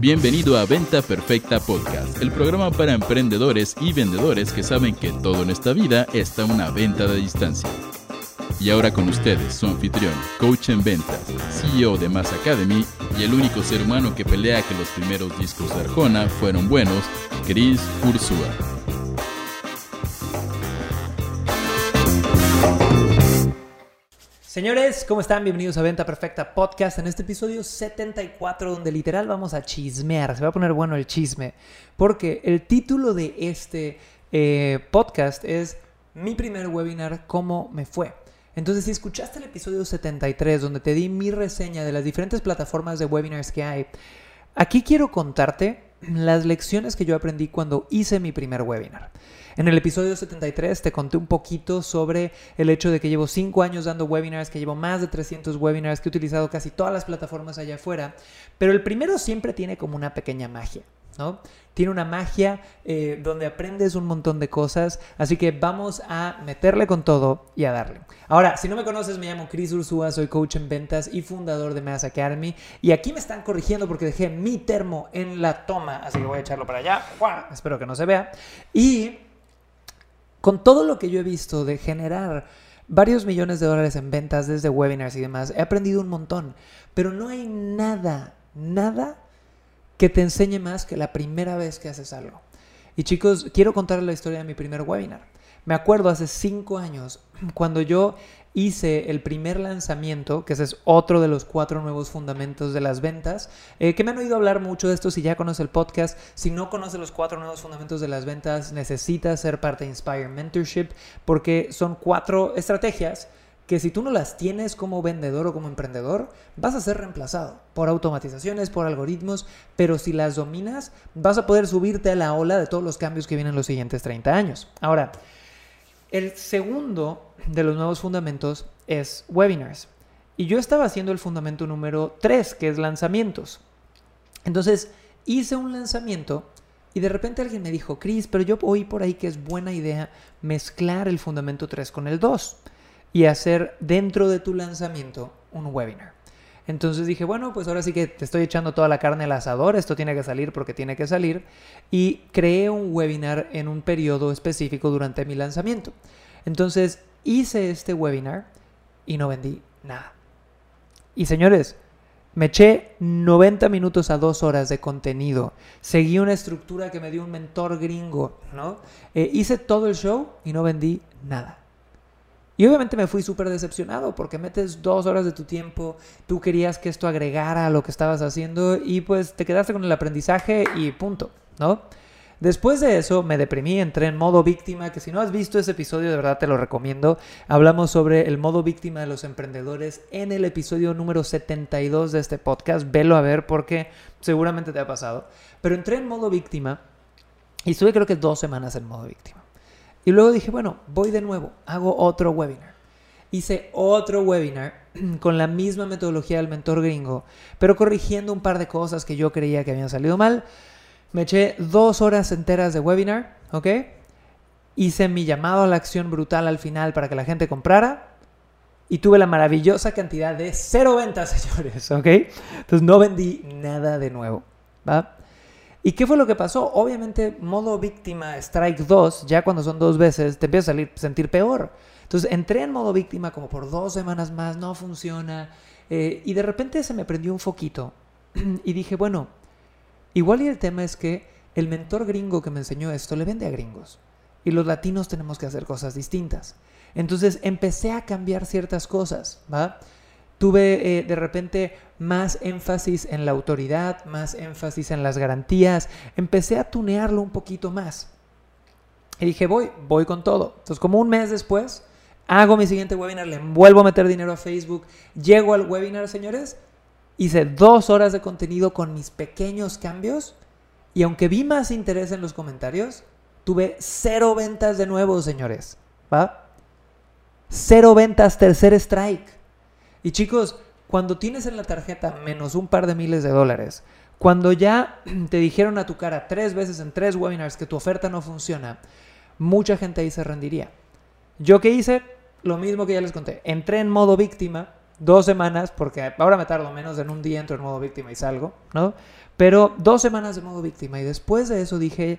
Bienvenido a Venta Perfecta Podcast, el programa para emprendedores y vendedores que saben que todo en esta vida está una venta de distancia. Y ahora con ustedes, su anfitrión, coach en ventas, CEO de Mass Academy y el único ser humano que pelea que los primeros discos de Arjona fueron buenos, Chris Ursúa. Señores, ¿cómo están? Bienvenidos a Venta Perfecta Podcast en este episodio 74 donde literal vamos a chismear, se va a poner bueno el chisme, porque el título de este eh, podcast es Mi primer webinar, ¿cómo me fue? Entonces, si escuchaste el episodio 73 donde te di mi reseña de las diferentes plataformas de webinars que hay, aquí quiero contarte las lecciones que yo aprendí cuando hice mi primer webinar. En el episodio 73 te conté un poquito sobre el hecho de que llevo 5 años dando webinars, que llevo más de 300 webinars, que he utilizado casi todas las plataformas allá afuera, pero el primero siempre tiene como una pequeña magia. ¿No? Tiene una magia eh, donde aprendes un montón de cosas, así que vamos a meterle con todo y a darle. Ahora, si no me conoces, me llamo Chris Ursúa, soy coach en ventas y fundador de Mass Academy, y aquí me están corrigiendo porque dejé mi termo en la toma, así que voy a echarlo para allá, espero que no se vea, y con todo lo que yo he visto de generar varios millones de dólares en ventas desde webinars y demás, he aprendido un montón, pero no hay nada, nada que te enseñe más que la primera vez que haces algo. Y chicos, quiero contarles la historia de mi primer webinar. Me acuerdo hace cinco años, cuando yo hice el primer lanzamiento, que ese es otro de los cuatro nuevos fundamentos de las ventas, eh, que me han oído hablar mucho de esto si ya conoce el podcast. Si no conoce los cuatro nuevos fundamentos de las ventas, necesita ser parte de Inspire Mentorship, porque son cuatro estrategias que si tú no las tienes como vendedor o como emprendedor, vas a ser reemplazado por automatizaciones, por algoritmos, pero si las dominas, vas a poder subirte a la ola de todos los cambios que vienen los siguientes 30 años. Ahora, el segundo de los nuevos fundamentos es webinars. Y yo estaba haciendo el fundamento número 3, que es lanzamientos. Entonces, hice un lanzamiento y de repente alguien me dijo, Chris, pero yo oí por ahí que es buena idea mezclar el fundamento 3 con el 2 y hacer dentro de tu lanzamiento un webinar. Entonces dije, bueno, pues ahora sí que te estoy echando toda la carne al asador, esto tiene que salir porque tiene que salir. Y creé un webinar en un periodo específico durante mi lanzamiento. Entonces hice este webinar y no vendí nada. Y señores, me eché 90 minutos a 2 horas de contenido. Seguí una estructura que me dio un mentor gringo, ¿no? Eh, hice todo el show y no vendí nada. Y obviamente me fui súper decepcionado porque metes dos horas de tu tiempo, tú querías que esto agregara a lo que estabas haciendo y pues te quedaste con el aprendizaje y punto, ¿no? Después de eso me deprimí, entré en modo víctima, que si no has visto ese episodio de verdad te lo recomiendo. Hablamos sobre el modo víctima de los emprendedores en el episodio número 72 de este podcast. Velo a ver porque seguramente te ha pasado. Pero entré en modo víctima y estuve creo que dos semanas en modo víctima. Y luego dije, bueno, voy de nuevo, hago otro webinar. Hice otro webinar con la misma metodología del mentor gringo, pero corrigiendo un par de cosas que yo creía que habían salido mal. Me eché dos horas enteras de webinar, ¿ok? Hice mi llamado a la acción brutal al final para que la gente comprara y tuve la maravillosa cantidad de cero ventas, señores, ¿ok? Entonces no vendí nada de nuevo, ¿va? ¿Y qué fue lo que pasó? Obviamente, modo víctima, strike 2, ya cuando son dos veces, te empiezas a sentir peor. Entonces, entré en modo víctima como por dos semanas más, no funciona. Eh, y de repente se me prendió un foquito. y dije, bueno, igual y el tema es que el mentor gringo que me enseñó esto le vende a gringos. Y los latinos tenemos que hacer cosas distintas. Entonces empecé a cambiar ciertas cosas, ¿va? Tuve eh, de repente más énfasis en la autoridad, más énfasis en las garantías. Empecé a tunearlo un poquito más. Y dije, voy, voy con todo. Entonces, como un mes después, hago mi siguiente webinar, le vuelvo a meter dinero a Facebook, llego al webinar, señores, hice dos horas de contenido con mis pequeños cambios y aunque vi más interés en los comentarios, tuve cero ventas de nuevo, señores. ¿Va? Cero ventas, tercer strike. Y chicos, cuando tienes en la tarjeta menos un par de miles de dólares, cuando ya te dijeron a tu cara tres veces en tres webinars que tu oferta no funciona, mucha gente ahí se rendiría. ¿Yo qué hice? Lo mismo que ya les conté. Entré en modo víctima dos semanas, porque ahora me tardo menos en un día, entro en modo víctima y salgo, ¿no? Pero dos semanas de modo víctima y después de eso dije,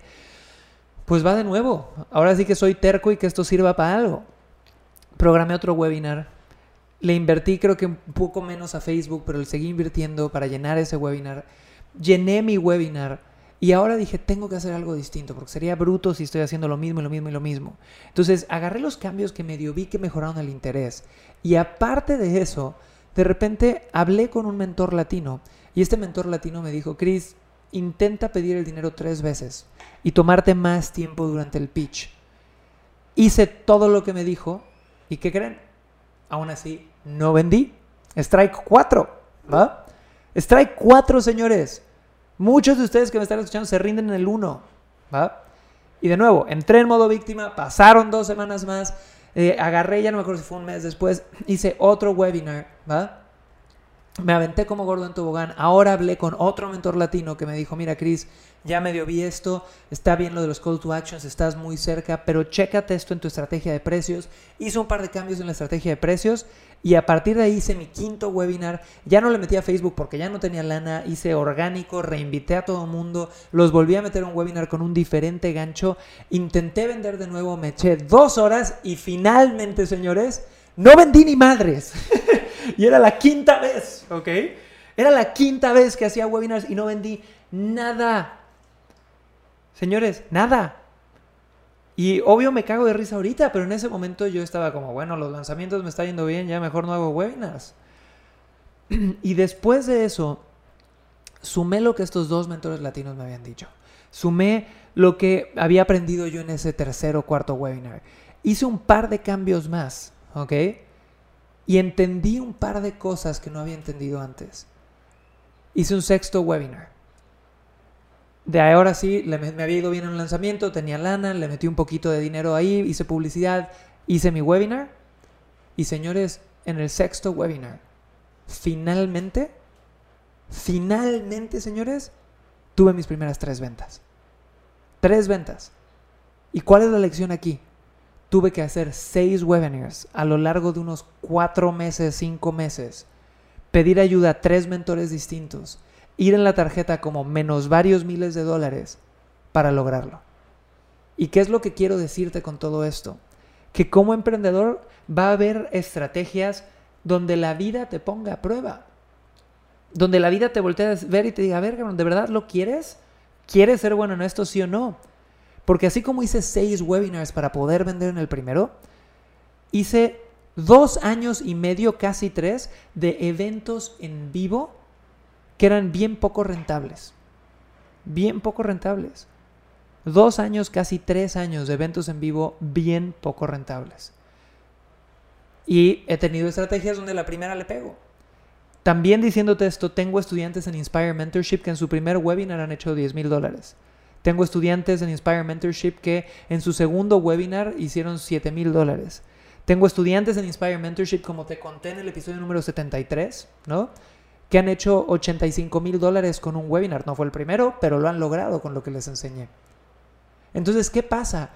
pues va de nuevo, ahora sí que soy terco y que esto sirva para algo. Programé otro webinar, le invertí creo que un poco menos a Facebook, pero le seguí invirtiendo para llenar ese webinar. Llené mi webinar y ahora dije, tengo que hacer algo distinto, porque sería bruto si estoy haciendo lo mismo y lo mismo y lo mismo. Entonces agarré los cambios que medio vi que mejoraron el interés. Y aparte de eso, de repente hablé con un mentor latino y este mentor latino me dijo, Chris, intenta pedir el dinero tres veces y tomarte más tiempo durante el pitch. Hice todo lo que me dijo y ¿qué creen? Aún así, no vendí. Strike 4, ¿va? Strike 4, señores. Muchos de ustedes que me están escuchando se rinden en el 1, ¿va? Y de nuevo, entré en modo víctima, pasaron dos semanas más, eh, agarré, ya no me acuerdo si fue un mes después, hice otro webinar, ¿va? Me aventé como gordo en tobogán. Ahora hablé con otro mentor latino que me dijo, mira Chris, ya medio vi esto, está bien lo de los call to actions, estás muy cerca, pero chécate esto en tu estrategia de precios. Hice un par de cambios en la estrategia de precios y a partir de ahí hice mi quinto webinar. Ya no le metí a Facebook porque ya no tenía lana, hice orgánico, reinvité a todo el mundo, los volví a meter un webinar con un diferente gancho, intenté vender de nuevo, me eché dos horas y finalmente, señores, no vendí ni madres. y era la quinta vez, ¿ok? Era la quinta vez que hacía webinars y no vendí nada. Señores, nada. Y obvio me cago de risa ahorita, pero en ese momento yo estaba como, bueno, los lanzamientos me está yendo bien, ya mejor no hago webinars. y después de eso, sumé lo que estos dos mentores latinos me habían dicho. Sumé lo que había aprendido yo en ese tercer o cuarto webinar. Hice un par de cambios más, ¿ok? Y entendí un par de cosas que no había entendido antes. Hice un sexto webinar de ahora sí, me, había ido bien en un lanzamiento, tenía lana, le metí un poquito de dinero ahí, hice publicidad, hice mi webinar. Y señores, en el sexto webinar, finalmente, finalmente, señores, tuve mis primeras tres ventas. Tres ventas. ¿Y cuál es la lección aquí? Tuve que hacer seis webinars a lo largo de unos cuatro meses, cinco meses. Pedir ayuda a tres mentores distintos ir en la tarjeta como menos varios miles de dólares para lograrlo. ¿Y qué es lo que quiero decirte con todo esto? Que como emprendedor va a haber estrategias donde la vida te ponga a prueba. Donde la vida te voltee a ver y te diga, a ver, ¿de verdad lo quieres? ¿Quieres ser bueno en esto, sí o no? Porque así como hice seis webinars para poder vender en el primero, hice dos años y medio, casi tres, de eventos en vivo que eran bien poco rentables. Bien poco rentables. Dos años, casi tres años de eventos en vivo bien poco rentables. Y he tenido estrategias donde la primera le pego. También diciéndote esto, tengo estudiantes en Inspire Mentorship que en su primer webinar han hecho 10 mil dólares. Tengo estudiantes en Inspire Mentorship que en su segundo webinar hicieron 7 mil dólares. Tengo estudiantes en Inspire Mentorship, como te conté en el episodio número 73, ¿no? que han hecho 85 mil dólares con un webinar. No fue el primero, pero lo han logrado con lo que les enseñé. Entonces, ¿qué pasa?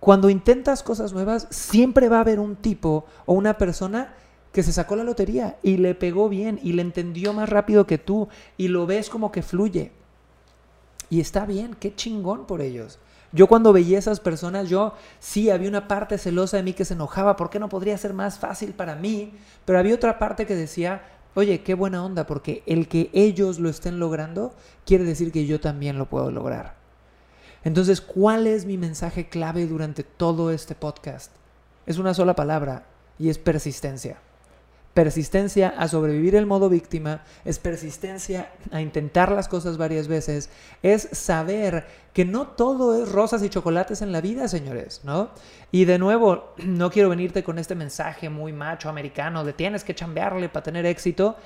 Cuando intentas cosas nuevas, siempre va a haber un tipo o una persona que se sacó la lotería y le pegó bien y le entendió más rápido que tú y lo ves como que fluye. Y está bien, qué chingón por ellos. Yo cuando veía esas personas, yo sí había una parte celosa de mí que se enojaba, ¿por qué no podría ser más fácil para mí? Pero había otra parte que decía, oye, qué buena onda, porque el que ellos lo estén logrando quiere decir que yo también lo puedo lograr. Entonces, ¿cuál es mi mensaje clave durante todo este podcast? Es una sola palabra y es persistencia persistencia a sobrevivir el modo víctima, es persistencia a intentar las cosas varias veces, es saber que no todo es rosas y chocolates en la vida, señores, ¿no? Y de nuevo, no quiero venirte con este mensaje muy macho americano de tienes que chambearle para tener éxito,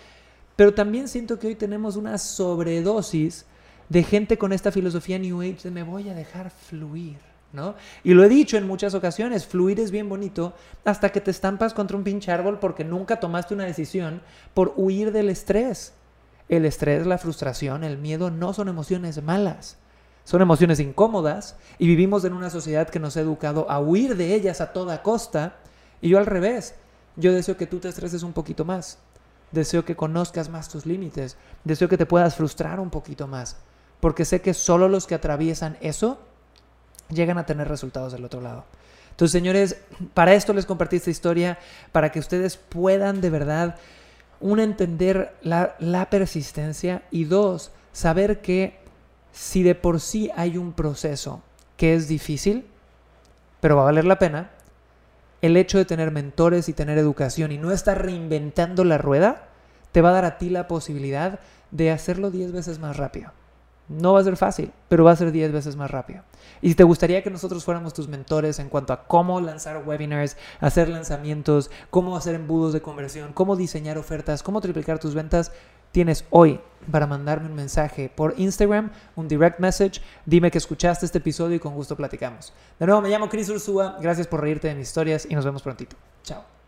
pero también siento que hoy tenemos una sobredosis de gente con esta filosofía New Age de me voy a dejar fluir. Y lo he dicho en muchas ocasiones, fluir es bien bonito hasta que te estampas contra un pinche árbol porque nunca tomaste una decisión por huir del estrés. El estrés, la frustración, el miedo no son emociones malas. Son emociones incómodas y vivimos en una sociedad que nos ha educado a huir de ellas a toda costa. Y yo al revés, yo deseo que tú te estreses un poquito más. deseo que conozcas más tus límites, deseo que te puedas frustrar un poquito más, porque sé que solo los que atraviesan eso llegan a tener resultados del otro lado. Entonces, señores, para esto les compartí esta historia, para que ustedes puedan de verdad, uno, entender la, la persistencia y dos, saber que si de por sí hay un proceso que es difícil, pero va a valer la pena, el hecho de tener mentores y tener educación y no estar reinventando la rueda, te va a dar a ti la posibilidad de hacerlo 10 veces más rápido. No va a ser fácil, pero va a ser 10 veces más rápido. Y si te gustaría que nosotros fuéramos tus mentores en cuanto a cómo lanzar webinars, hacer lanzamientos, cómo hacer embudos de conversión, cómo diseñar ofertas, cómo triplicar tus ventas, tienes hoy para mandarme un mensaje por Instagram, un direct message. Dime que escuchaste este episodio y con gusto platicamos. De nuevo, me llamo Chris Ursúa. Gracias por reírte de mis historias y nos vemos prontito. Chao.